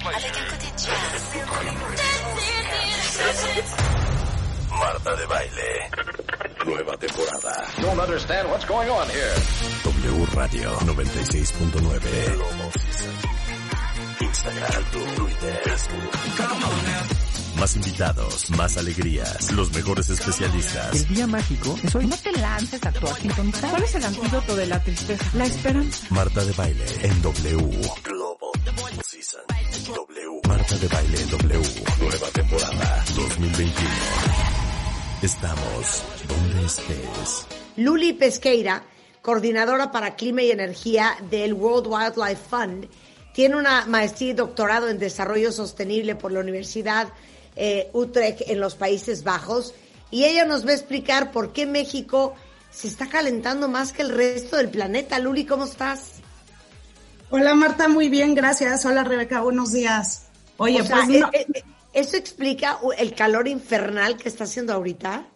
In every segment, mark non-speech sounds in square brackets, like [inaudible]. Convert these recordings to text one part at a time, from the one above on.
pleasure. Marta de baile. Nueva temporada. Don't understand what's going on here. W Radio 96.9. Instagram, Twitter, Facebook. Más invitados, más alegrías, los mejores especialistas. El día mágico es hoy. No te lances a actuar sintonizar. ¿Cuál es el antídoto de la tristeza? La esperanza. Marta de baile en W. Global Season. W. Marta de baile en W. Nueva temporada 2021. Estamos donde estés. Luli Pesqueira, coordinadora para clima y energía del World Wildlife Fund, tiene una maestría y doctorado en desarrollo sostenible por la Universidad eh, Utrecht en los Países Bajos y ella nos va a explicar por qué México se está calentando más que el resto del planeta. Luli, ¿cómo estás? Hola Marta, muy bien, gracias. Hola Rebeca, buenos días. Oye, O sea, pues no- eh, eh, ¿eso explica el calor infernal que está haciendo ahorita?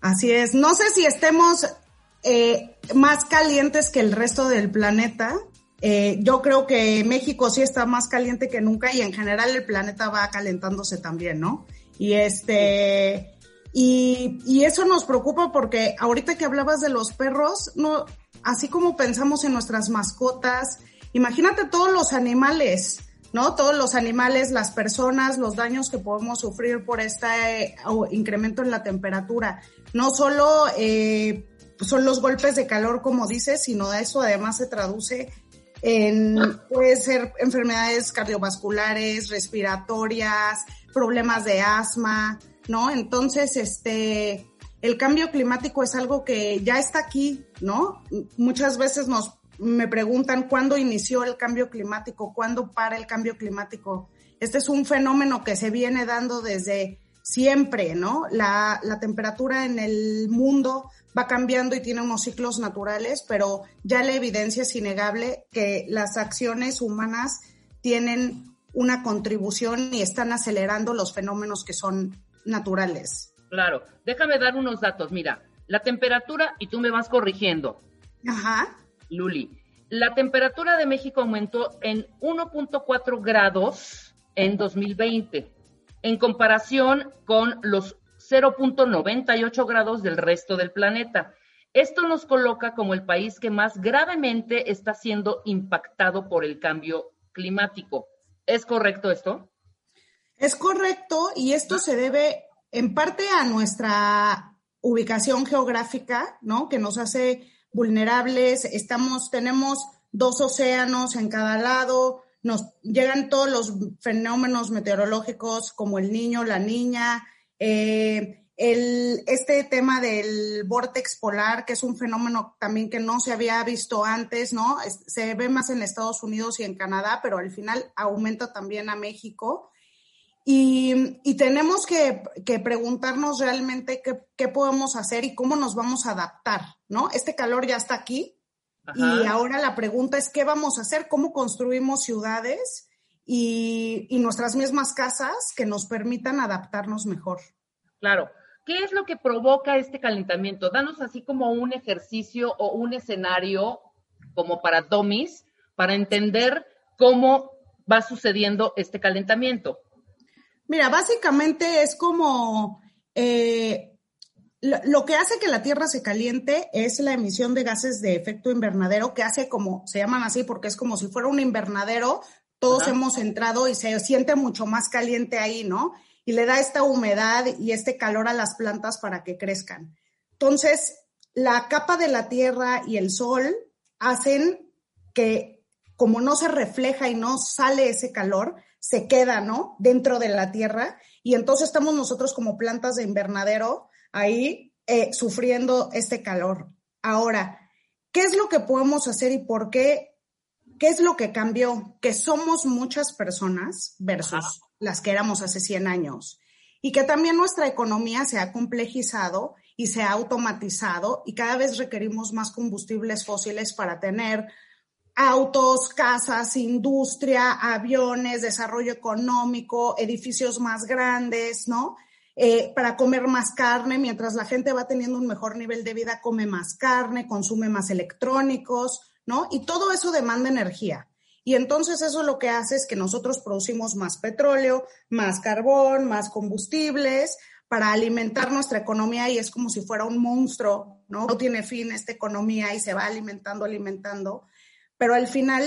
así es. No sé si estemos eh, más calientes que el resto del planeta. Eh, yo creo que México sí está más caliente que nunca y en general el planeta va calentándose también, ¿no? Y este, y, y eso nos preocupa porque ahorita que hablabas de los perros, no, así como pensamos en nuestras mascotas, imagínate todos los animales, ¿no? Todos los animales, las personas, los daños que podemos sufrir por este eh, incremento en la temperatura. No solo eh, son los golpes de calor, como dices, sino eso además se traduce en, puede ser enfermedades cardiovasculares, respiratorias, problemas de asma, ¿no? Entonces, este, el cambio climático es algo que ya está aquí, ¿no? Muchas veces nos me preguntan cuándo inició el cambio climático, cuándo para el cambio climático. Este es un fenómeno que se viene dando desde siempre, ¿no? La, la temperatura en el mundo va cambiando y tiene unos ciclos naturales, pero ya la evidencia es innegable que las acciones humanas tienen una contribución y están acelerando los fenómenos que son naturales. Claro, déjame dar unos datos. Mira, la temperatura, y tú me vas corrigiendo, Ajá. Luli, la temperatura de México aumentó en 1.4 grados en 2020, en comparación con los 0.98 grados del resto del planeta. Esto nos coloca como el país que más gravemente está siendo impactado por el cambio climático. ¿Es correcto esto? Es correcto y esto se debe en parte a nuestra ubicación geográfica, ¿no? Que nos hace vulnerables. Estamos, tenemos dos océanos en cada lado, nos llegan todos los fenómenos meteorológicos como el niño, la niña, eh, el, este tema del vortex polar, que es un fenómeno también que no se había visto antes, ¿no? Es- se ve más en Estados Unidos y en Canadá, pero al final aumenta también a México. Y, y tenemos que, que preguntarnos realmente qué, qué podemos hacer y cómo nos vamos a adaptar, ¿no? Este calor ya está aquí y Ajá. ahora la pregunta es qué vamos a hacer, cómo construimos ciudades y, y nuestras mismas casas que nos permitan adaptarnos mejor. Claro. ¿Qué es lo que provoca este calentamiento? Danos así como un ejercicio o un escenario como para dummies para entender cómo va sucediendo este calentamiento. Mira, básicamente es como eh, lo, lo que hace que la Tierra se caliente es la emisión de gases de efecto invernadero, que hace como, se llaman así porque es como si fuera un invernadero, todos Ajá. hemos entrado y se siente mucho más caliente ahí, ¿no? Y le da esta humedad y este calor a las plantas para que crezcan. Entonces, la capa de la Tierra y el Sol hacen que, como no se refleja y no sale ese calor, se queda, ¿no? Dentro de la Tierra. Y entonces estamos nosotros como plantas de invernadero ahí eh, sufriendo este calor. Ahora, ¿qué es lo que podemos hacer y por qué? ¿Qué es lo que cambió? Que somos muchas personas versus Ajá. las que éramos hace 100 años. Y que también nuestra economía se ha complejizado y se ha automatizado y cada vez requerimos más combustibles fósiles para tener autos, casas, industria, aviones, desarrollo económico, edificios más grandes, ¿no? Eh, para comer más carne, mientras la gente va teniendo un mejor nivel de vida, come más carne, consume más electrónicos, ¿no? Y todo eso demanda energía. Y entonces eso lo que hace es que nosotros producimos más petróleo, más carbón, más combustibles para alimentar nuestra economía y es como si fuera un monstruo, ¿no? No tiene fin esta economía y se va alimentando, alimentando, pero al final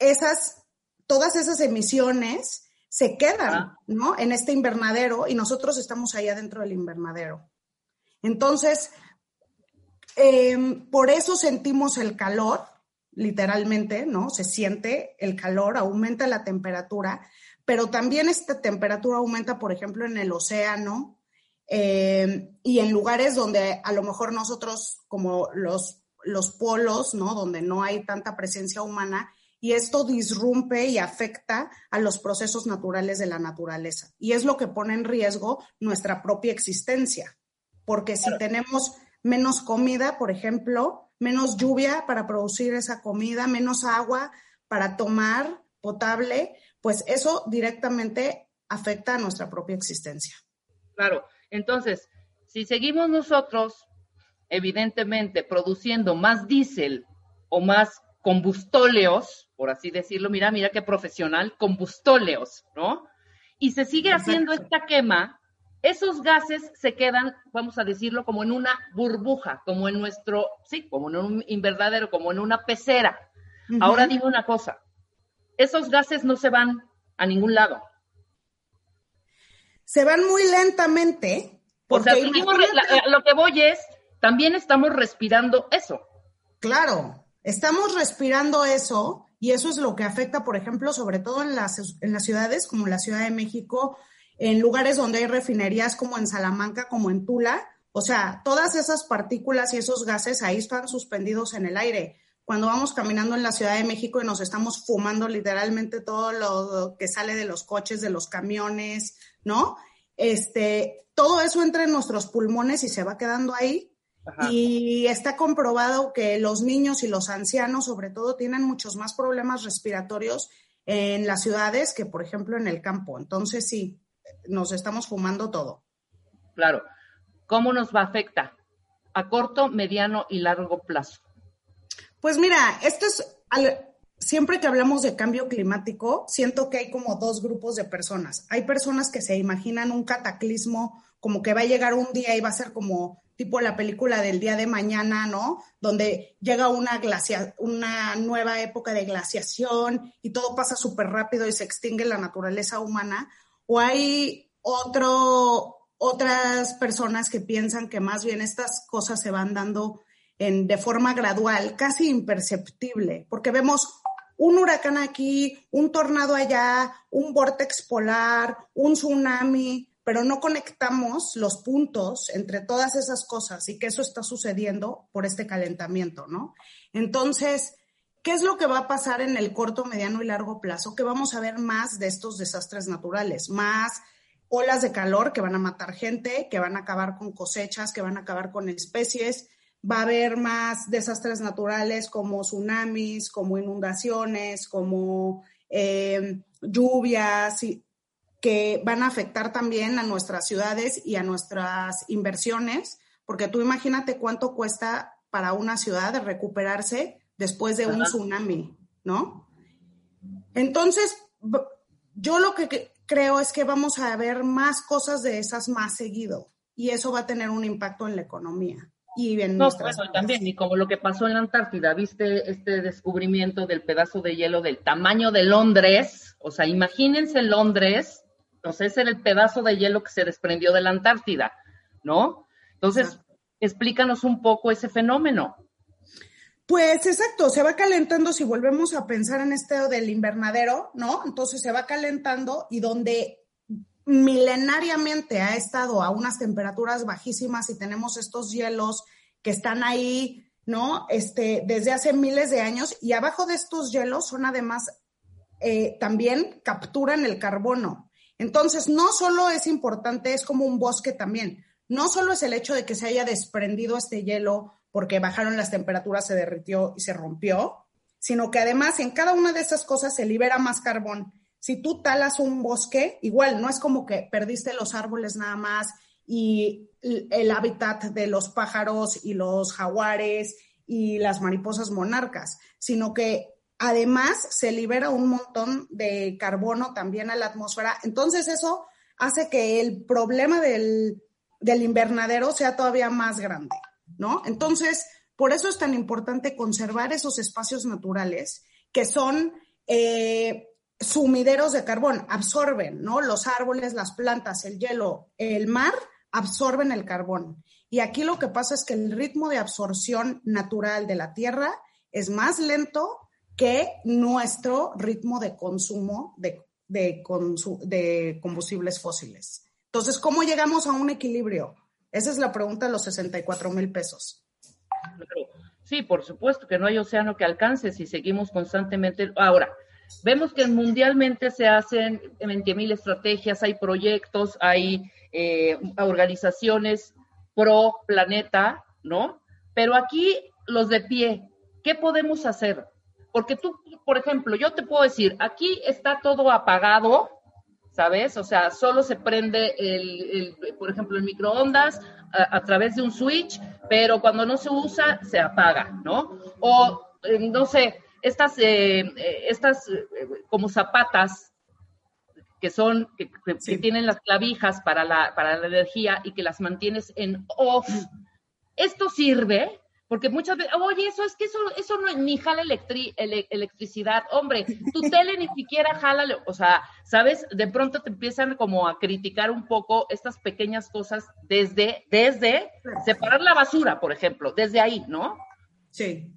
esas, todas esas emisiones se quedan, ¿no? En este invernadero y nosotros estamos ahí adentro del invernadero. Entonces, em, por eso sentimos el calor, literalmente, ¿no? Se siente el calor, aumenta la temperatura, pero también esta temperatura aumenta, por ejemplo, en el océano em, y en lugares donde a lo mejor nosotros, como los, los polos, ¿no? Donde no hay tanta presencia humana, y esto disrumpe y afecta a los procesos naturales de la naturaleza. Y es lo que pone en riesgo nuestra propia existencia, porque si tenemos menos comida, por ejemplo, menos lluvia para producir esa comida, menos agua para tomar potable, pues eso directamente afecta a nuestra propia existencia. Claro, entonces, si seguimos nosotros, evidentemente, produciendo más diésel o más combustóleos, por así decirlo, mira, mira qué profesional, combustóleos, ¿no? Y se sigue haciendo esta quema, esos gases se quedan, vamos a decirlo, como en una burbuja, como en nuestro, sí, como en un invernadero, como en una pecera. Ahora digo una cosa, esos gases no se van a ningún lado. Se van muy lentamente. O sea, lo que voy es, también estamos respirando eso. Claro, Estamos respirando eso y eso es lo que afecta, por ejemplo, sobre todo en las, en las ciudades como la Ciudad de México, en lugares donde hay refinerías como en Salamanca, como en Tula. O sea, todas esas partículas y esos gases ahí están suspendidos en el aire. Cuando vamos caminando en la Ciudad de México y nos estamos fumando literalmente todo lo que sale de los coches, de los camiones, ¿no? Este, todo eso entra en nuestros pulmones y se va quedando ahí y está comprobado que los niños y los ancianos, sobre todo, tienen muchos más problemas respiratorios en las ciudades que, por ejemplo, en el campo. Entonces, sí, nos estamos fumando todo. Claro. ¿Cómo nos va a afectar? A corto, mediano y largo plazo. Pues mira, esto es, siempre que hablamos de cambio climático, siento que hay como dos grupos de personas. Hay personas que se imaginan un cataclismo como que va a llegar un día y va a ser como tipo la película del día de mañana, ¿no? Donde llega una, glacia una nueva época de glaciación y todo pasa súper rápido y se extingue la naturaleza humana. O hay otro, otras personas que piensan que más bien estas cosas se van dando en, de forma gradual, casi imperceptible, porque vemos un huracán aquí, un tornado allá, un vortex polar, un tsunami, pero no conectamos los puntos entre todas esas cosas y que eso está sucediendo por este calentamiento, ¿no? Entonces, ¿qué es lo que va a pasar en el corto, mediano y largo plazo? Que vamos a ver más de estos desastres naturales, más olas de calor que van a matar gente, que van a acabar con cosechas, que van a acabar con especies. Va a haber más desastres naturales como tsunamis, como inundaciones, como eh, lluvias, y que van a afectar también a nuestras ciudades y a nuestras inversiones, porque tú imagínate cuánto cuesta para una ciudad recuperarse después de un tsunami, ¿no? Entonces, yo lo que creo es que vamos a ver más cosas de esas más seguido y eso va a tener un impacto en la economía. Y en no, bueno, también, y como lo que pasó en la Antártida, viste este descubrimiento del pedazo de hielo del tamaño de Londres, o sea, imagínense Londres ese es el pedazo de hielo que se desprendió de la Antártida, ¿no? Entonces, explícanos un poco ese fenómeno. Pues exacto, se va calentando si volvemos a pensar en este del invernadero, ¿no? Entonces se va calentando y donde milenariamente ha estado a unas temperaturas bajísimas y tenemos estos hielos que están ahí, ¿no? Este, desde hace miles de años y abajo de estos hielos son además eh, también capturan el carbono, entonces, no solo es importante, es como un bosque también. No solo es el hecho de que se haya desprendido este hielo porque bajaron las temperaturas, se derritió y se rompió, sino que además en cada una de esas cosas se libera más carbón. Si tú talas un bosque, igual, no es como que perdiste los árboles nada más y el hábitat de los pájaros y los jaguares y las mariposas monarcas, sino que además se libera un montón de carbono también a la atmósfera. Entonces eso hace que el problema del, del invernadero sea todavía más grande, ¿no? Entonces, por eso es tan importante conservar esos espacios naturales que son eh, sumideros de carbón, absorben, ¿no? Los árboles, las plantas, el hielo, el mar absorben el carbón. Y aquí lo que pasa es que el ritmo de absorción natural de la Tierra es más lento que nuestro ritmo de consumo de, de, de combustibles fósiles. Entonces, ¿cómo llegamos a un equilibrio? Esa es la pregunta de los 64 mil pesos. Sí, por supuesto que no hay océano que alcance si seguimos constantemente. Ahora, vemos que mundialmente se hacen 20 mil estrategias, hay proyectos, hay eh, organizaciones pro planeta, ¿no? Pero aquí los de pie, ¿qué podemos hacer? Porque tú, por ejemplo, yo te puedo decir, aquí está todo apagado, ¿sabes? O sea, solo se prende el, por ejemplo, el microondas a, través de un switch, pero cuando no se usa, se apaga, ¿no? O, eh, no sé, estas, eh, eh, estas como zapatas que son, que, tienen las clavijas para la, para la energía y que las mantienes en off. Esto sirve porque muchas veces, oye, eso es que eso, eso no, ni jala electricidad. Hombre, tu tele ni siquiera jala, o sea, ¿sabes? De pronto te empiezan como a criticar un poco estas pequeñas cosas desde, desde separar la basura, por ejemplo, desde ahí, ¿no? Sí.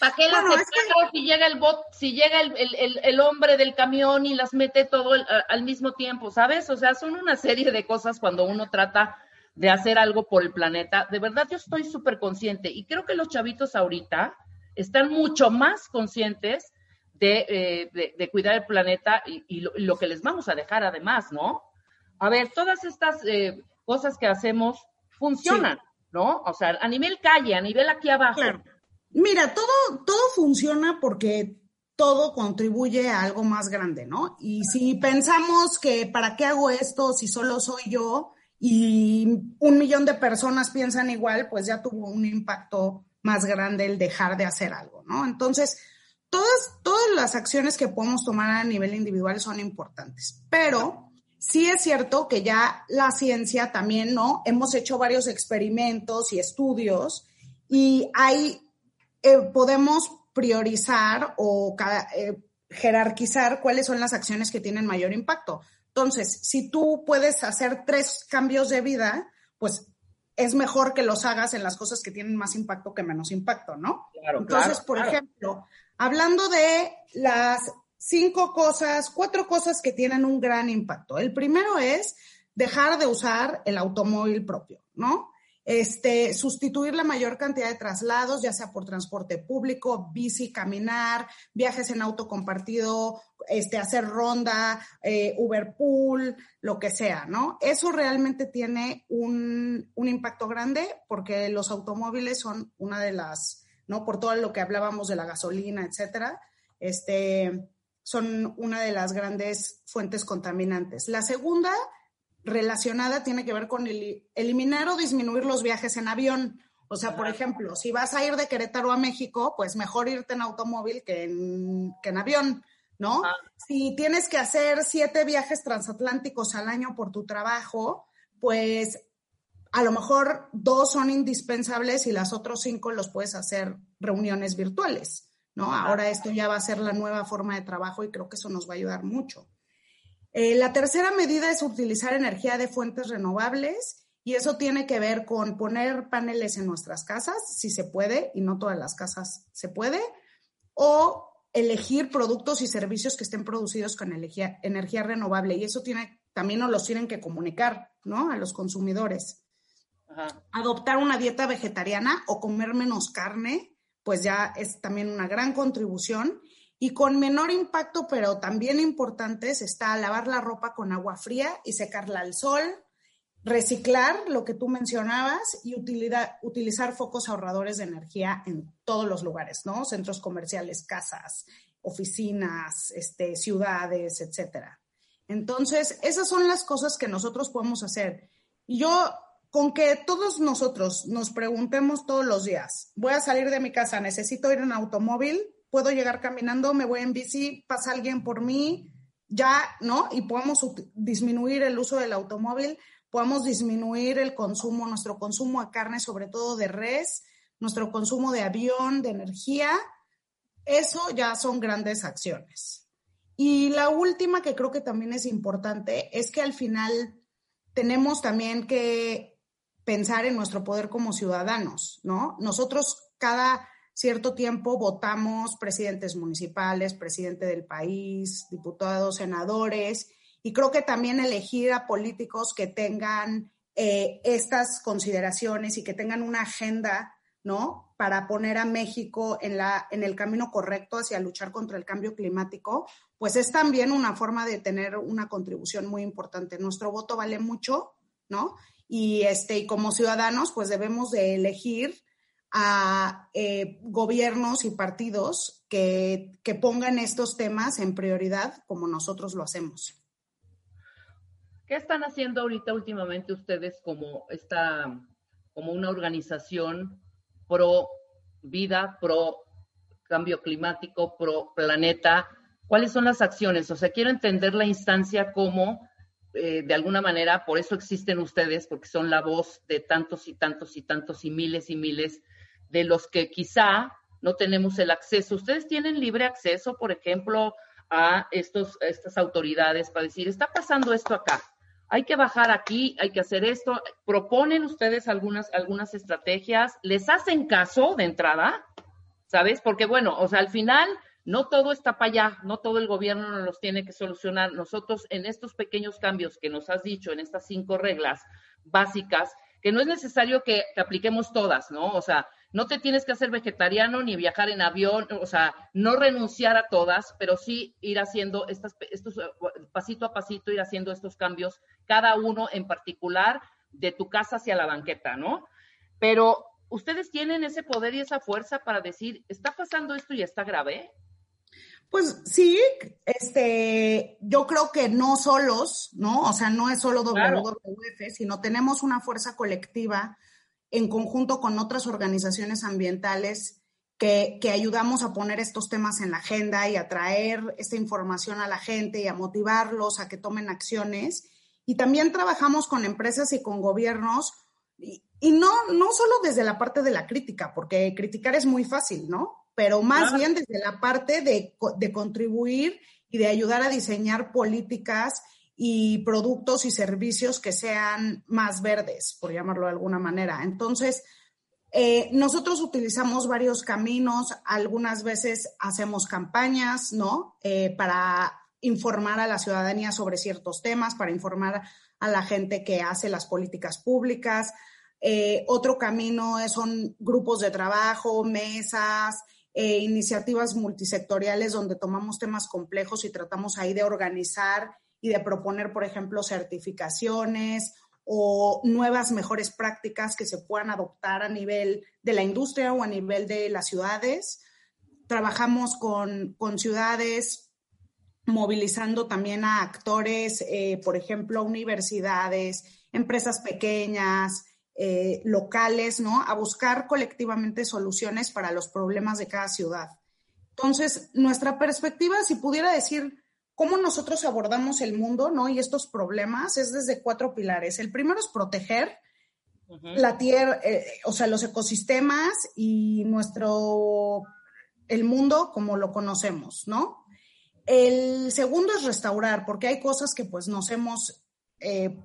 ¿Para qué las si llega el bot, si llega el, el, el, hombre del camión y las mete todo al mismo tiempo, ¿sabes? O sea, son una serie de cosas cuando uno trata de hacer algo por el planeta. De verdad, yo estoy súper consciente y creo que los chavitos ahorita están mucho más conscientes de, eh, cuidar el planeta y, lo, que les vamos a dejar además, ¿no? A ver, todas estas eh, cosas que hacemos funcionan, ¿no? O sea, a nivel calle, a nivel aquí abajo. Mira, todo, todo funciona porque todo contribuye a algo más grande, ¿no? Y si pensamos que para qué hago esto si solo soy yo, y un millón de personas piensan igual, pues ya tuvo un impacto más grande el dejar de hacer algo, ¿no? Entonces, todas, todas las acciones que podemos tomar a nivel individual son importantes, pero sí es cierto que ya la ciencia también, ¿no? Hemos hecho varios experimentos y estudios y hay, eh, podemos priorizar o eh, jerarquizar cuáles son las acciones que tienen mayor impacto. Entonces, si tú puedes hacer tres cambios de vida, pues es mejor que los hagas en las cosas que tienen más impacto que menos impacto, ¿no? Claro, Entonces, por ejemplo, hablando de las cinco cosas, cuatro cosas que tienen un gran impacto. El primero es dejar de usar el automóvil propio, ¿no? este, sustituir la mayor cantidad de traslados, ya sea por transporte público, bici, caminar, viajes en auto compartido, este, hacer ronda, eh, Uber Pool, lo que sea, ¿no? Eso realmente tiene un, un impacto grande porque los automóviles son una de las, ¿no? Por todo lo que hablábamos de la gasolina, etcétera, este, son una de las grandes fuentes contaminantes. La segunda relacionada tiene que ver con el, eliminar o disminuir los viajes en avión. O sea, por ejemplo, si vas a ir de Querétaro a México, pues mejor irte en automóvil que en, que en avión, ¿no? Ah. Si tienes que hacer siete viajes transatlánticos al año por tu trabajo, pues a lo mejor dos son indispensables y las otros cinco los puedes hacer reuniones virtuales, ¿no? Ahora esto ya va a ser la nueva forma de trabajo y creo que eso nos va a ayudar mucho. Eh, la tercera medida es utilizar energía de fuentes renovables y eso tiene que ver con poner paneles en nuestras casas, si se puede, y no todas las casas se puede, o elegir productos y servicios que estén producidos con energía, energía renovable. Y eso tiene, también nos los tienen que comunicar, ¿no? A los consumidores. Adoptar una dieta vegetariana o comer menos carne, pues ya es también una gran contribución. Y con menor impacto, pero también importantes, está lavar la ropa con agua fría y secarla al sol, reciclar lo que tú mencionabas y utilizar focos ahorradores de energía en todos los lugares, ¿no? Centros comerciales, casas, oficinas, este, ciudades, etcétera. Entonces, esas son las cosas que nosotros podemos hacer. Y yo, con que todos nosotros nos preguntemos todos los días, voy a salir de mi casa, necesito ir en automóvil, puedo llegar caminando, me voy en bici, pasa alguien por mí, ya, ¿no? Y podemos disminuir el uso del automóvil, podemos disminuir el consumo, nuestro consumo de carne, sobre todo de res, nuestro consumo de avión, de energía. Eso ya son grandes acciones. Y la última que creo que también es importante es que al final tenemos también que pensar en nuestro poder como ciudadanos, ¿no? Nosotros cada cierto tiempo votamos presidentes municipales, presidente del país, diputados, senadores, y creo que también elegir a políticos que tengan eh, estas consideraciones y que tengan una agenda, ¿no? Para poner a México en, la, en el camino correcto hacia luchar contra el cambio climático, pues es también una forma de tener una contribución muy importante. Nuestro voto vale mucho, ¿no? Y, este, y como ciudadanos, pues debemos de elegir a eh, gobiernos y partidos que, que pongan estos temas en prioridad como nosotros lo hacemos. ¿Qué están haciendo ahorita últimamente ustedes como esta, como una organización pro vida, pro cambio climático, pro planeta? ¿Cuáles son las acciones? O sea, quiero entender la instancia como, eh, de alguna manera, por eso existen ustedes, porque son la voz de tantos y tantos y tantos y miles y miles de los que quizá no tenemos el acceso. Ustedes tienen libre acceso, por ejemplo, a estos, estas autoridades para decir, está pasando esto acá, hay que bajar aquí, hay que hacer esto. ¿Proponen ustedes algunas, algunas estrategias? ¿Les hacen caso de entrada? ¿Sabes? Porque bueno, o sea, al final no todo está para allá, no todo el gobierno nos los tiene que solucionar. Nosotros en estos pequeños cambios que nos has dicho, en estas cinco reglas básicas, que no es necesario que, que apliquemos todas, ¿no? O sea, no te tienes que hacer vegetariano ni viajar en avión, o sea, no renunciar a todas, pero sí ir haciendo estas, estos, eh, pasito a pasito, ir haciendo estos cambios, cada uno en particular, de tu casa hacia la banqueta, ¿no? Pero ustedes tienen ese poder y esa fuerza para decir, está pasando esto y está grave. Pues sí, este, yo creo que no solos, ¿no? O sea, no es solo WWF, sino tenemos una fuerza colectiva en conjunto con otras organizaciones ambientales que, ayudamos a poner estos temas en la agenda y a traer esta información a la gente y a motivarlos a que tomen acciones. Y también trabajamos con empresas y con gobiernos y, no, no solo desde la parte de la crítica, porque criticar es muy fácil, ¿no? Pero más bien desde la parte de, de contribuir y de ayudar a diseñar políticas y productos y servicios que sean más verdes, por llamarlo de alguna manera. Entonces, eh, nosotros utilizamos varios caminos, algunas veces hacemos campañas, ¿no? Eh, para informar a la ciudadanía sobre ciertos temas, para informar a la gente que hace las políticas públicas. Eh, otro camino son grupos de trabajo, mesas, iniciativas multisectoriales donde tomamos temas complejos y tratamos ahí de organizar y de proponer, por ejemplo, certificaciones o nuevas mejores prácticas que se puedan adoptar a nivel de la industria o a nivel de las ciudades. Trabajamos con, ciudades movilizando también a actores, eh, por ejemplo, universidades, empresas pequeñas, eh, locales, ¿no? A buscar colectivamente soluciones para los problemas de cada ciudad. Entonces, nuestra perspectiva, si pudiera decir cómo nosotros abordamos el mundo, ¿no? Y estos problemas es desde cuatro pilares. El primero es proteger la tierra, eh, o sea, los ecosistemas y nuestro, el mundo como lo conocemos, ¿no? El segundo es restaurar, porque hay cosas que pues nos hemos eh,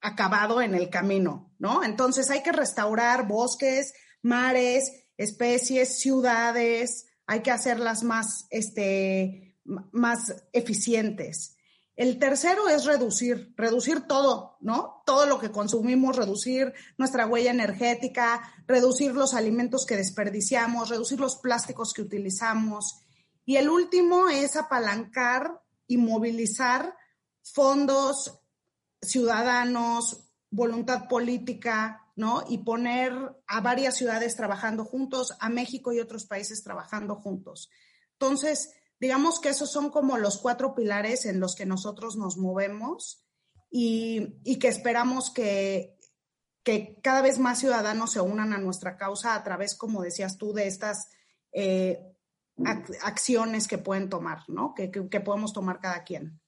acabado en el camino, ¿no? Entonces hay que restaurar bosques, mares, especies, ciudades, hay que hacerlas más, este, más eficientes. El tercero es reducir, reducir todo, ¿no? Todo lo que consumimos, reducir nuestra huella energética, reducir los alimentos que desperdiciamos, reducir los plásticos que utilizamos. Y el último es apalancar y movilizar fondos ciudadanos, voluntad política, ¿no? Y poner a varias ciudades trabajando juntos, a México y otros países trabajando juntos. Entonces, digamos que esos son como los cuatro pilares en los que nosotros nos movemos y, que esperamos que, que, cada vez más ciudadanos se unan a nuestra causa a través, como decías tú, de estas, eh, ac- acciones que pueden tomar, ¿no? Que, que- que podemos tomar cada quien.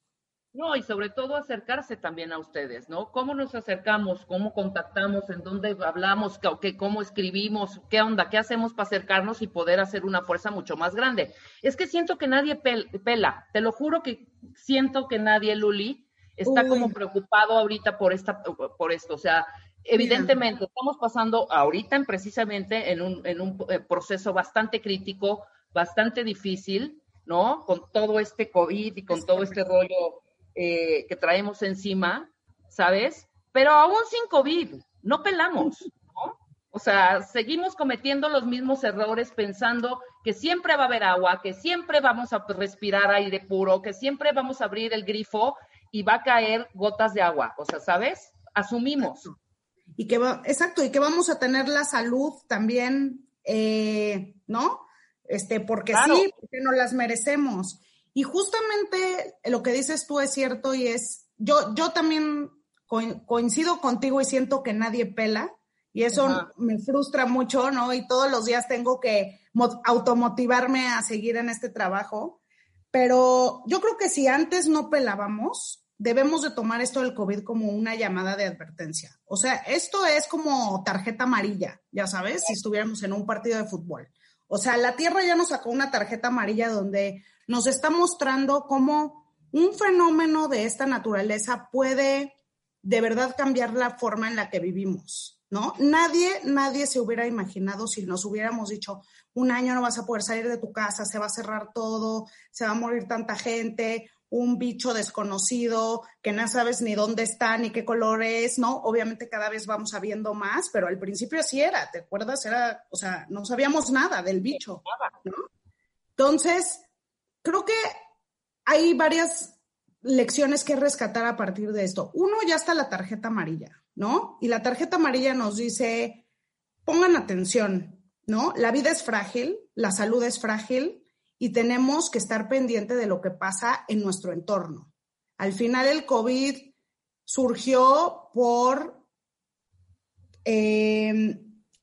No, y sobre todo acercarse también a ustedes, ¿no? ¿Cómo nos acercamos? ¿Cómo contactamos? ¿En dónde hablamos? ¿Qué- ¿Cómo escribimos? ¿Qué onda? ¿Qué hacemos para acercarnos y poder hacer una fuerza mucho más grande? Es que siento que nadie pel- pela, te lo juro que siento que nadie, Luli, está Uy. como preocupado ahorita por, esta, por esto. O sea, evidentemente estamos pasando ahorita en- precisamente en un, en un eh, proceso bastante crítico, bastante difícil, ¿no? Con todo este COVID y con todo este rollo eh, que traemos encima, ¿sabes? Pero aún sin COVID, no pelamos, ¿no? O sea, seguimos cometiendo los mismos errores pensando que siempre va a haber agua, que siempre vamos a respirar aire puro, que siempre vamos a abrir el grifo y va a caer gotas de agua. O sea, ¿sabes? Asumimos. Y que va, exacto, y que vamos a tener la salud también, eh, ¿no? Este, porque Claro. sí, porque nos las merecemos. Y justamente lo que dices tú es cierto y es, yo, yo también co- coincido contigo y siento que nadie pela y eso Ajá. me frustra mucho, ¿no? Y todos los días tengo que mo- automotivarme a seguir en este trabajo. Pero yo creo que si antes no pelábamos, debemos de tomar esto del COVID como una llamada de advertencia. O sea, esto es como tarjeta amarilla, ya sabes, si estuviéramos en un partido de fútbol. O sea, la Tierra ya nos sacó una tarjeta amarilla donde nos está mostrando cómo un fenómeno de esta naturaleza puede de verdad cambiar la forma en la que vivimos, ¿no? Nadie, nadie se hubiera imaginado si nos hubiéramos dicho, un año no vas a poder salir de tu casa, se va a cerrar todo, se va a morir tanta gente, un bicho desconocido que no sabes ni dónde está ni qué color es, ¿no? Obviamente cada vez vamos sabiendo más, pero al principio así era, ¿te acuerdas? Era, o sea, no sabíamos nada del bicho. Entonces, creo que hay varias lecciones que rescatar a partir de esto. Uno, ya está la tarjeta amarilla, ¿no? Y la tarjeta amarilla nos dice, pongan atención, ¿no? La vida es frágil, la salud es frágil y tenemos que estar pendiente de lo que pasa en nuestro entorno. Al final el COVID surgió por eh,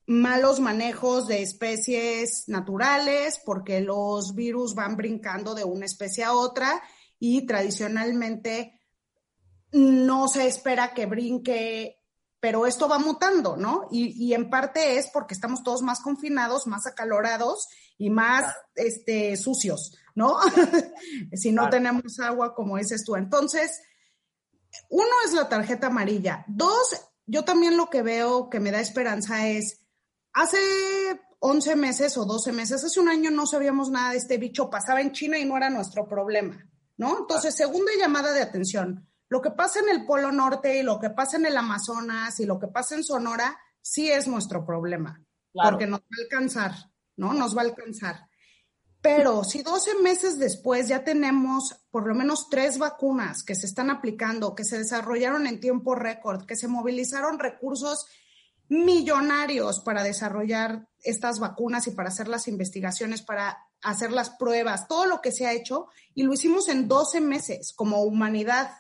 malos manejos de especies naturales, porque los virus van brincando de una especie a otra y tradicionalmente no se espera que brinque, pero esto va mutando, ¿no? Y, y en parte es porque estamos todos más confinados, más acalorados y más este, sucios, ¿no? [laughs] si no Claro. tenemos agua, como dices tú. Entonces, uno es la tarjeta amarilla. Dos, yo también lo que veo que me da esperanza es, hace 11 meses o 12 meses, hace un año no sabíamos nada de este bicho, pasaba en China y no era nuestro problema, ¿no? Entonces, segunda llamada de atención, lo que pasa en el Polo Norte y lo que pasa en el Amazonas y lo que pasa en Sonora, sí es nuestro problema, Claro. porque nos va a alcanzar, ¿no? Nos va a alcanzar. Pero si 12 meses después ya tenemos por lo menos tres vacunas que se están aplicando, que se desarrollaron en tiempo récord, que se movilizaron recursos millonarios para desarrollar estas vacunas y para hacer las investigaciones, para hacer las pruebas, todo lo que se ha hecho, y lo hicimos en 12 meses como humanidad,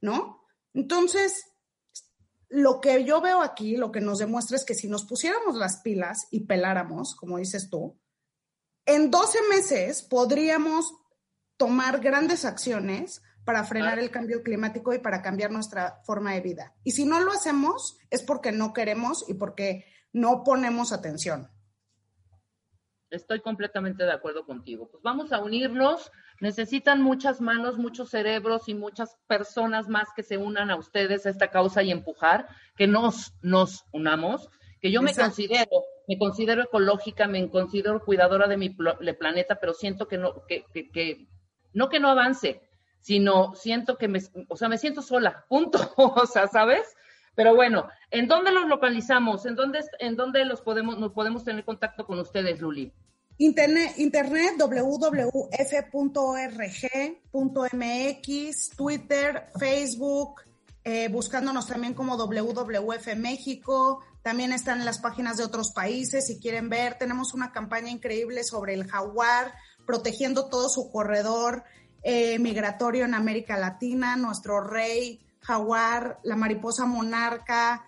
¿no? Entonces, lo que yo veo aquí, lo que nos demuestra es que si nos pusiéramos las pilas y peláramos, como dices tú, en 12 meses podríamos tomar grandes acciones para frenar el cambio climático y para cambiar nuestra forma de vida. Y si no lo hacemos es porque no queremos y porque no ponemos atención. Estoy completamente de acuerdo contigo. Pues vamos a unirnos. Necesitan muchas manos, muchos cerebros y muchas personas más que se unan a ustedes a esta causa y empujar, que nos, nos unamos, que yo me considero, me considero ecológica, me considero cuidadora de mi pl- de planeta, pero siento que no, que, que, que- no que no avance, sino siento que me, o sea, me siento sola, punto, [laughs] o sea, ¿sabes? Pero bueno, ¿en dónde los localizamos? ¿En dónde, en dónde los podemos, nos podemos tener contacto con ustedes, Luli? Internet, internet www.f.org.mx, Twitter, Facebook, eh, buscándonos también como WWF México. También están en las páginas de otros países si quieren ver. Tenemos una campaña increíble sobre el jaguar, protegiendo todo su corredor eh, migratorio en América Latina, nuestro rey jaguar, la mariposa monarca,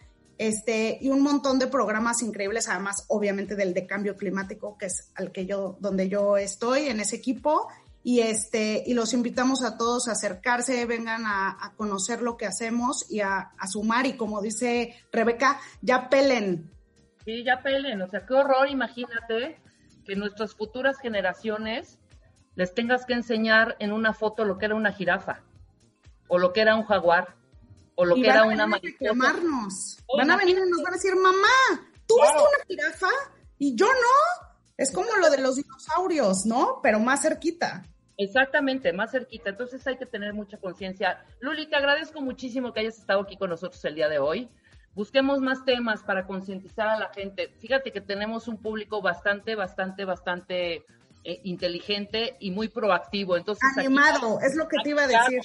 este, y un montón de programas increíbles, además, obviamente, del de cambio climático, que es al que yo, donde yo estoy, en ese equipo, y este, y los invitamos a todos a acercarse, vengan a, conocer lo que hacemos y a, a, sumar, y como dice Rebeca, ya pelen. Sí, ya pelen, o sea, qué horror, imagínate que nuestras futuras generaciones les tengas que enseñar en una foto lo que era una jirafa, o lo que era un jaguar, o lo que era una mariposa. Van a venir y nos van a decir, mamá, ¿tú viste una jirafa? Y yo no. Es como lo de los dinosaurios, ¿no? Pero más cerquita. Exactamente, más cerquita. Entonces hay que tener mucha conciencia. Luli, te agradezco muchísimo que hayas estado aquí con nosotros el día de hoy. Busquemos más temas para concientizar a la gente. Fíjate que tenemos un público bastante, bastante, bastante eh, inteligente y muy proactivo. Entonces, Animado, es lo que te iba a decir.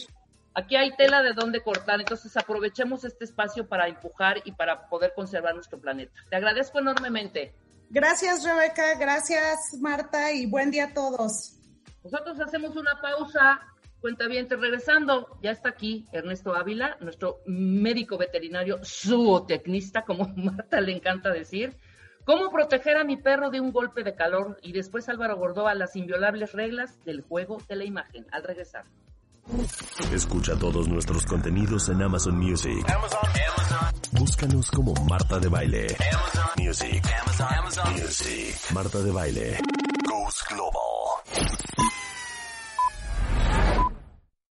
Aquí hay tela de dónde cortar, entonces aprovechemos este espacio para empujar y para poder conservar nuestro planeta. Te agradezco enormemente. Gracias, Rebeca, gracias, Marta, y buen día a todos. Nosotros hacemos una pausa, cuenta bien, regresando. Ya está aquí Ernesto Ávila, nuestro médico veterinario zootecnista, como [laughs] Marta le encanta decir. ¿Cómo proteger a mi perro de un golpe de calor? Y después Álvaro Gordoa, las inviolables reglas del juego de la imagen. Al regresar. Escucha todos nuestros contenidos en Amazon Music. Búscanos como Marta de Baile. Music. Music. Marta de Baile. Goes Global.